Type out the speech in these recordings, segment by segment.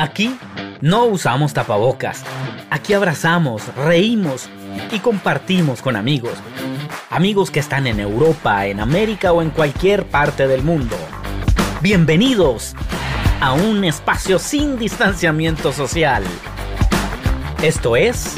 Aquí no usamos tapabocas. Aquí abrazamos, reímos y compartimos con amigos. Amigos que están en Europa, en América o en cualquier parte del mundo. Bienvenidos a un espacio sin distanciamiento social. Esto es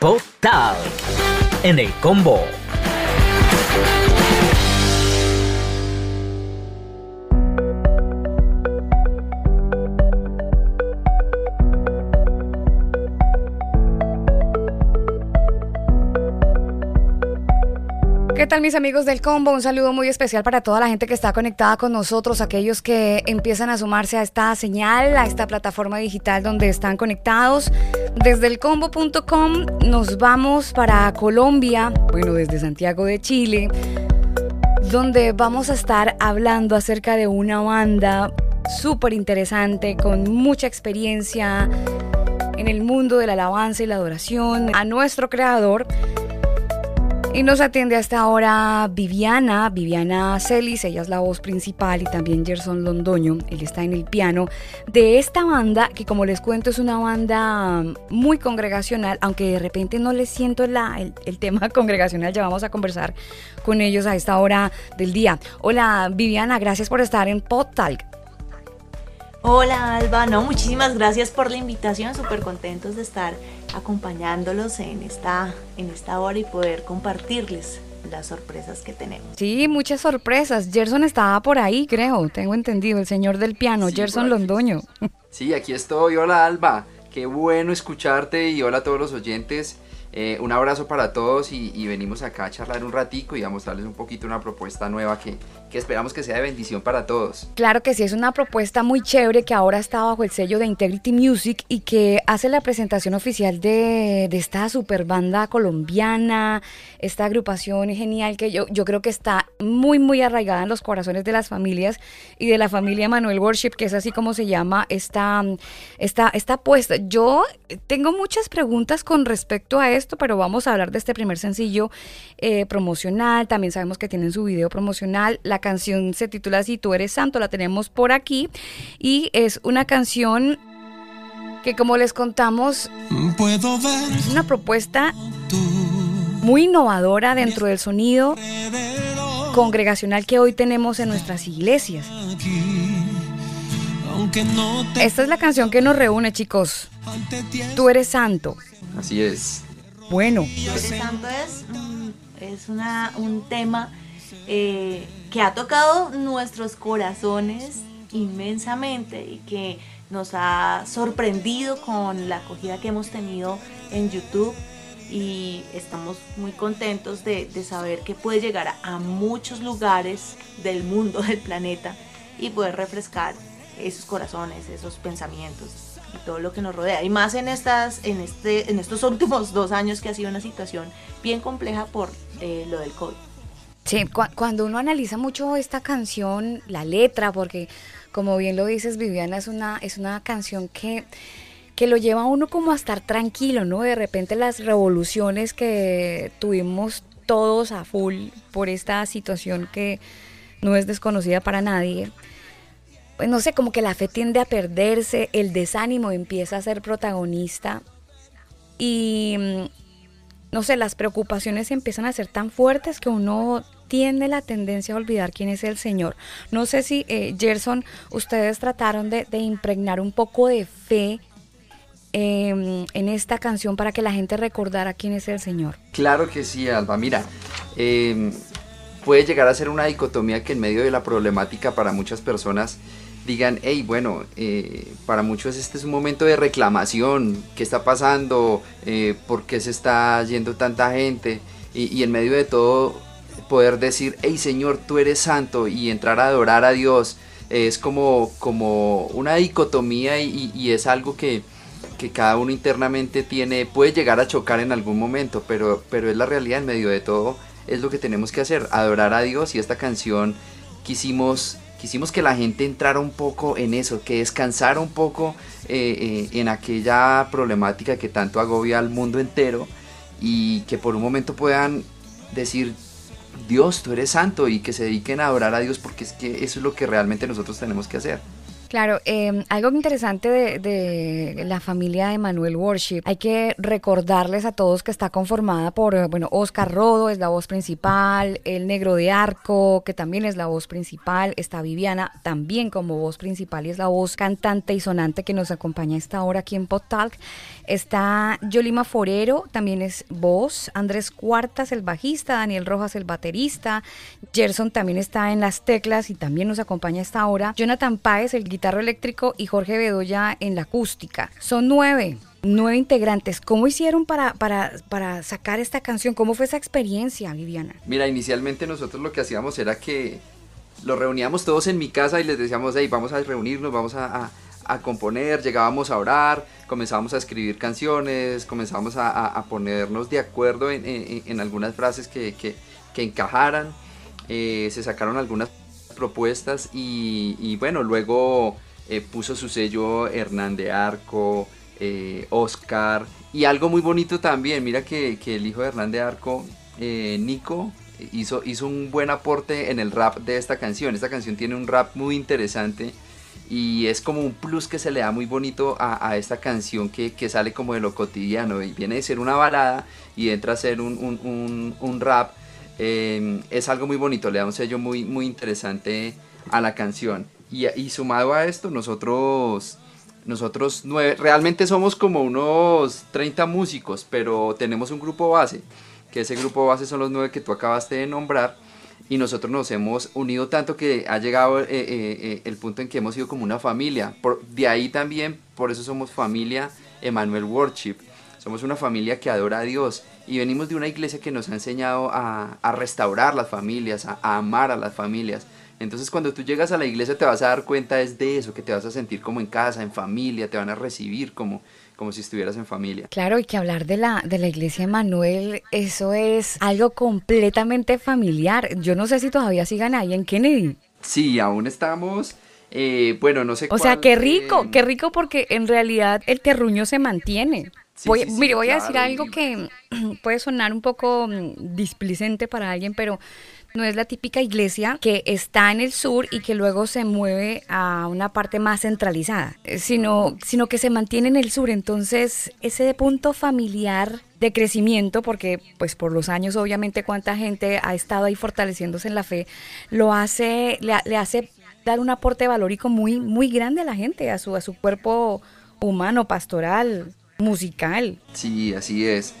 Pop en el combo. Tal mis amigos del combo? Un saludo muy especial para toda la gente que está conectada con nosotros, aquellos que empiezan a sumarse a esta señal, a esta plataforma digital donde están conectados. Desde el combo.com nos vamos para Colombia, bueno, desde Santiago de Chile, donde vamos a estar hablando acerca de una banda súper interesante, con mucha experiencia en el mundo de la alabanza y la adoración, a nuestro creador. Y nos atiende hasta ahora Viviana, Viviana Celis, ella es la voz principal y también Gerson Londoño, él está en el piano de esta banda que como les cuento es una banda muy congregacional, aunque de repente no les siento la, el, tema congregacional, ya vamos a conversar con ellos a esta hora del día. Hola Viviana, gracias por estar en PodTalk. Hola Alba, no, muchísimas gracias por la invitación, súper contentos de estar acompañándolos en esta, en esta hora y poder compartirles las sorpresas que tenemos. Sí, muchas sorpresas. Gerson estaba por ahí, creo, tengo entendido, el señor del piano, Gerson Londoño. Sí, aquí estoy. Hola Alba, qué bueno escucharte y hola a todos los oyentes. Eh, un abrazo para todos y, venimos acá a charlar un ratico y a mostrarles un poquito una propuesta nueva que, que, esperamos que sea de bendición para todos. Claro que sí, es una propuesta muy chévere que ahora está bajo el sello de Integrity Music y que hace la presentación oficial de, esta super banda colombiana, esta agrupación genial que yo, yo creo que está muy, muy arraigada en los corazones de las familias y de la familia Manuel Worship, que es así como se llama esta, esta, esta puesta. Yo tengo muchas preguntas con respecto a esto, pero vamos a hablar de este primer sencillo eh, promocional. También sabemos que tienen su video promocional. Canción se titula Si tú eres santo, la tenemos por aquí. Y es una canción que como les contamos, es una propuesta muy innovadora dentro del sonido congregacional que hoy tenemos en nuestras iglesias. Esta es la canción que nos reúne, chicos. Tú eres santo. Así es. Bueno. Santo es, es una, un tema eh, que ha tocado nuestros corazones inmensamente y que nos ha sorprendido con la acogida que hemos tenido en YouTube y estamos muy contentos de, saber que puede llegar a, a, muchos lugares del mundo, del planeta y poder refrescar esos corazones, esos pensamientos y todo lo que nos rodea. Y más en, estas, en, este, en estos últimos dos años que ha sido una situación bien compleja por eh, lo del COVID. Sí, cuando uno analiza mucho esta canción, la letra, porque como bien lo dices, Viviana, es una, es una canción que, que lo lleva a uno como a estar tranquilo, ¿no? De repente las revoluciones que tuvimos todos a full por esta situación que no es desconocida para nadie, pues no sé, como que la fe tiende a perderse, el desánimo empieza a ser protagonista y mm, no sé, las preocupaciones empiezan a ser tan fuertes que uno tiene la tendencia a olvidar quién es el Señor. No sé si, eh, Gerson, ustedes trataron de, impregnar un poco de fe em, en esta canción para que la gente recordara quién es el Señor. Claro que sí, Alba. Mira, em, puede llegar a ser una dicotomía que en medio de la problemática para muchas personas digan, hey, bueno, eh, para muchos este es un momento de reclamación, ¿qué está pasando? Eh, ¿Por qué se está yendo tanta gente? Y, en medio de todo poder decir, hey Señor, tú eres santo y entrar a adorar a Dios es como, como una dicotomía y, es algo que, que, cada uno internamente tiene, puede llegar a chocar en algún momento, pero, pero es la realidad en medio de todo, es lo que tenemos que hacer, adorar a Dios. Y esta canción quisimos quisimos que la gente entrara un poco en eso, que descansara un poco eh, eh, en aquella problemática que tanto agobia al mundo entero y que por un momento puedan decir, Dios, tú eres santo y que se dediquen a adorar a Dios porque es que eso es lo que realmente nosotros tenemos que hacer. Claro, eh, algo interesante de, la familia de Manuel Worship, hay que recordarles a todos que está conformada por, eh, bueno, Oscar Rodo es la voz principal, el Negro de Arco, que también es la voz principal, está Viviana también como voz principal y es la voz cantante y sonante que nos acompaña esta hora aquí en Pod Talk. Está Yolima Forero, también es voz, Andrés Cuartas el bajista, Daniel Rojas el baterista, Gerson también está en las teclas y también nos acompaña esta hora, Jonathan Páez el guitarro eléctrico y Jorge Bedoya en la acústica. Son nueve, nueve integrantes. ¿Cómo hicieron para, para, para sacar esta canción? ¿Cómo fue esa experiencia, Viviana? Mira, inicialmente nosotros lo que hacíamos era que los reuníamos todos en mi casa y les decíamos, hey, vamos a reunirnos, vamos a, a, componer, llegábamos a orar, comenzábamos a escribir canciones, comenzábamos a, a ponernos de acuerdo en, en, algunas frases que, que, que encajaran, eh, se sacaron algunas propuestas y, bueno, luego eh, puso su sello Hernán de Arco, eh, Oscar y algo muy bonito también, mira que, que el hijo de Hernán de Arco, Nico, hizo, hizo un buen aporte en el rap de esta canción. Esta canción tiene un rap muy interesante y es como un plus que se le da muy bonito a, a esta canción que, que, sale como de lo cotidiano y viene de ser una balada y entra a ser un, un, un rap. Eh, es algo muy bonito, le da un sello muy, muy interesante a la canción. Y, y sumado a esto, nosotros nosotros nueve, realmente somos como unos 30 músicos, pero tenemos un grupo base que ese grupo base son los nueve que tú acabaste de nombrar, y nosotros nos hemos unido tanto que ha llegado eh, eh, eh, el punto en que hemos sido como una familia. Por, de ahí también, por eso somos familia Emmanuel Worship. Somos una familia que adora a Dios y venimos de una iglesia que nos ha enseñado a, a restaurar las familias, a, a, amar a las familias. Entonces cuando tú llegas a la iglesia te vas a dar cuenta es de eso, que te vas a sentir como en casa, en familia, te van a recibir como como si estuvieras en familia. Claro, y que hablar de la, de la iglesia de Manuel, eso es algo completamente familiar. Yo no sé si todavía sigan ahí en Kennedy. Sí, aún estamos. Eh, bueno, no sé. O cuál, sea, qué rico, eh, qué rico porque en realidad el terruño se mantiene. Sí, voy, sí, mire, voy claro, a decir algo que puede sonar un poco mm, displicente para alguien, pero no es la típica iglesia que está en el sur y que luego se mueve a una parte más centralizada, eh, sino, sino que se mantiene en el sur. Entonces, ese punto familiar de crecimiento, porque pues por los años obviamente cuánta gente ha estado ahí fortaleciéndose en la fe, lo hace, le, le hace dar un aporte valórico muy, muy grande a la gente, a su, a su cuerpo humano, pastoral, musical. Sí, así es.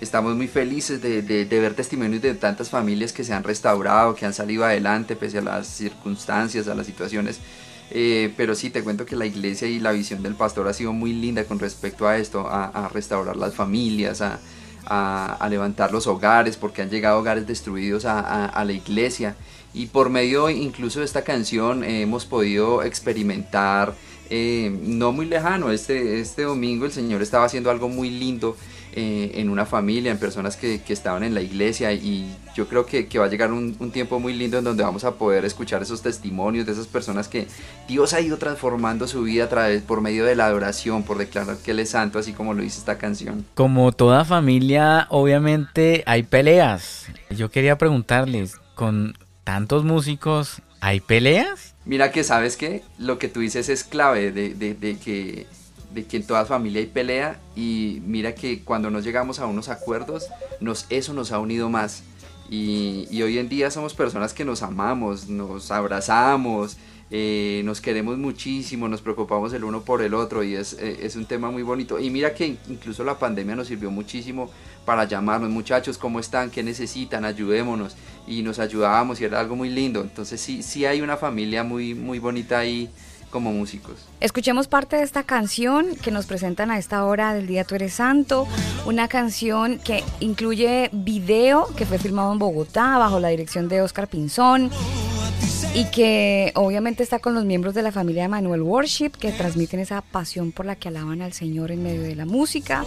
Estamos muy felices de, de- de ver testimonios de tantas familias que se han restaurado, que han salido adelante pese a las circunstancias, a las situaciones. Eh, pero sí, te cuento que la iglesia y la visión del pastor ha sido muy linda con respecto a esto, a, a restaurar las familias, a, a- a levantar los hogares, porque han llegado hogares destruidos a, a- a la iglesia. Y por medio incluso de esta canción eh, hemos podido experimentar, eh, no muy lejano, este, este domingo el Señor estaba haciendo algo muy lindo eh, en una familia, en personas que, estaban en la iglesia y yo creo que, va a llegar un, un tiempo muy lindo en donde vamos a poder escuchar esos testimonios de esas personas que Dios ha ido transformando su vida a través, por medio de la adoración, por declarar que Él es santo, así como lo dice esta canción. Como toda familia, obviamente hay peleas. Yo quería preguntarles, con tantos músicos, ¿hay peleas? Mira que sabes que lo que tú dices es clave de, de- de que, de que en toda familia hay pelea y mira que cuando nos llegamos a unos acuerdos, nos, eso nos ha unido más. Y, y hoy en día somos personas que nos amamos, nos abrazamos, eh, nos queremos muchísimo, nos preocupamos el uno por el otro y es, eh, es un tema muy bonito. Y mira que incluso la pandemia nos sirvió muchísimo para llamarnos, muchachos, ¿cómo están? ¿Qué necesitan? Ayudémonos. Y nos ayudábamos y era algo muy lindo. Entonces sí, sí hay una familia muy, muy bonita ahí como músicos. Escuchemos parte de esta canción que nos presentan a esta hora del día Tú eres santo, una canción que incluye video que fue filmado en Bogotá bajo la dirección de Oscar Pinzón y que obviamente está con los miembros de la familia de Manuel Worship que transmiten esa pasión por la que alaban al Señor en medio de la música.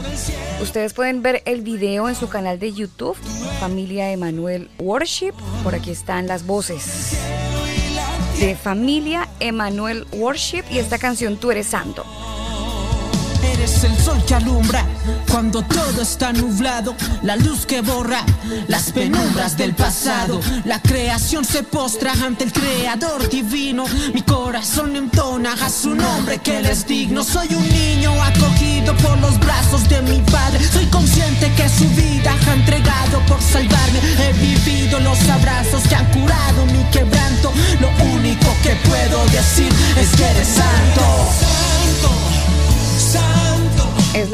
Ustedes pueden ver el video en su canal de YouTube, Familia Emanuel Worship. Por aquí están las voces de Familia Emanuel Worship y esta canción Tú eres santo. Eres el sol que alumbra cuando todo está nublado, la luz que borra las penumbras del pasado. La creación se postra ante el creador divino. Mi corazón entona a su nombre que les digno. Soy un niño acogido por los brazos de mi padre. Soy consciente que su vida ha entregado por salvarme. He vivido los abrazos que han curado mi quebranto.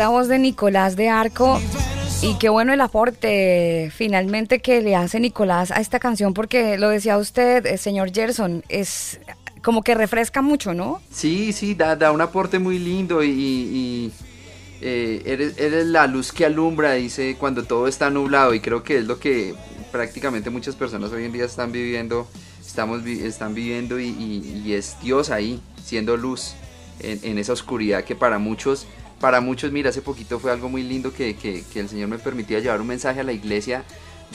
La voz de Nicolás de Arco. Y qué bueno el aporte finalmente que le hace Nicolás a esta canción, porque lo decía usted, eh, señor Gerson, es como que refresca mucho, ¿no? Sí, sí, da, un aporte muy lindo y, eh, eres, la luz que alumbra, dice, cuando todo está nublado y creo que es lo que prácticamente muchas personas hoy en día están viviendo, estamos, están viviendo y, es Dios ahí, siendo luz en esa oscuridad que para muchos para muchos, mira, hace poquito fue algo muy lindo que, el Señor me permitía llevar un mensaje a la iglesia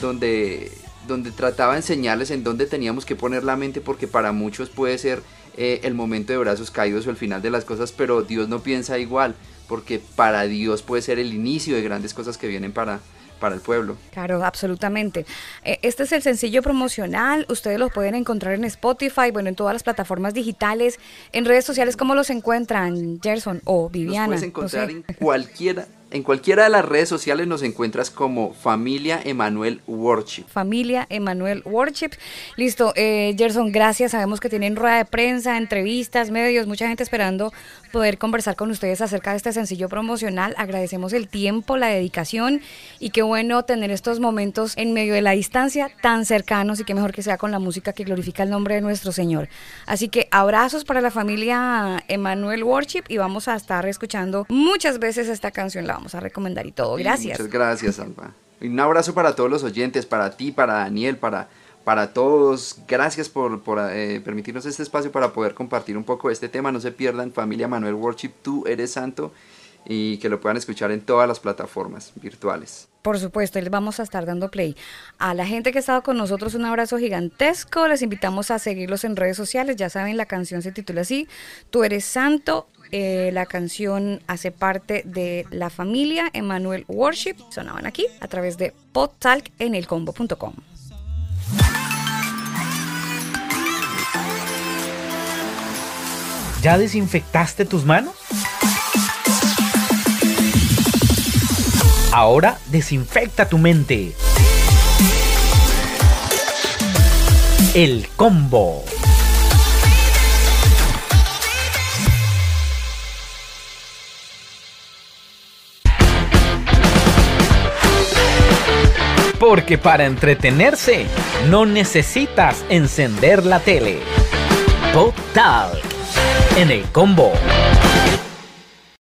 donde, donde trataba de enseñarles en dónde teníamos que poner la mente porque para muchos puede ser eh, el momento de brazos caídos o el final de las cosas, pero Dios no piensa igual porque para Dios puede ser el inicio de grandes cosas que vienen para, para el pueblo. Claro, absolutamente. Eh, este es el sencillo promocional, ustedes lo pueden encontrar en Spotify, bueno, en todas las plataformas digitales, en redes sociales, ¿cómo los encuentran, Gerson o Viviana? Los puedes encontrar en cualquiera en cualquiera de las redes sociales nos encuentras como Familia Emanuel Worship. Familia Emanuel Worship. Listo, eh, Gerson, gracias. Sabemos que tienen rueda de prensa, entrevistas, medios, mucha gente esperando poder conversar con ustedes acerca de este sencillo promocional. Agradecemos el tiempo, la dedicación y qué bueno tener estos momentos en medio de la distancia tan cercanos y qué mejor que sea con la música que glorifica el nombre de nuestro Señor. Así que abrazos para la familia Emanuel Worship y vamos a estar escuchando muchas veces esta canción. La vamos a recomendar y todo. Gracias. muchas gracias, Alba. Y un abrazo para todos los oyentes, para ti, para Daniel, para, para todos. Gracias por, eh, permitirnos este espacio para poder compartir un poco este tema. No se pierdan, familia Manuel Worship, tú eres santo y que lo puedan escuchar en todas las plataformas virtuales. Por supuesto, les vamos a estar dando play. A la gente que ha estado con nosotros, un abrazo gigantesco. Les invitamos a seguirlos en redes sociales. Ya saben, la canción se titula así, Tú eres santo. Eh, la canción hace parte de la familia Emmanuel Worship. Sonaban aquí a través de podtalk en elcombo.com. ¿Ya desinfectaste tus manos? Ahora desinfecta tu mente. El combo. Porque para entretenerse no necesitas encender la tele. Talk en el combo.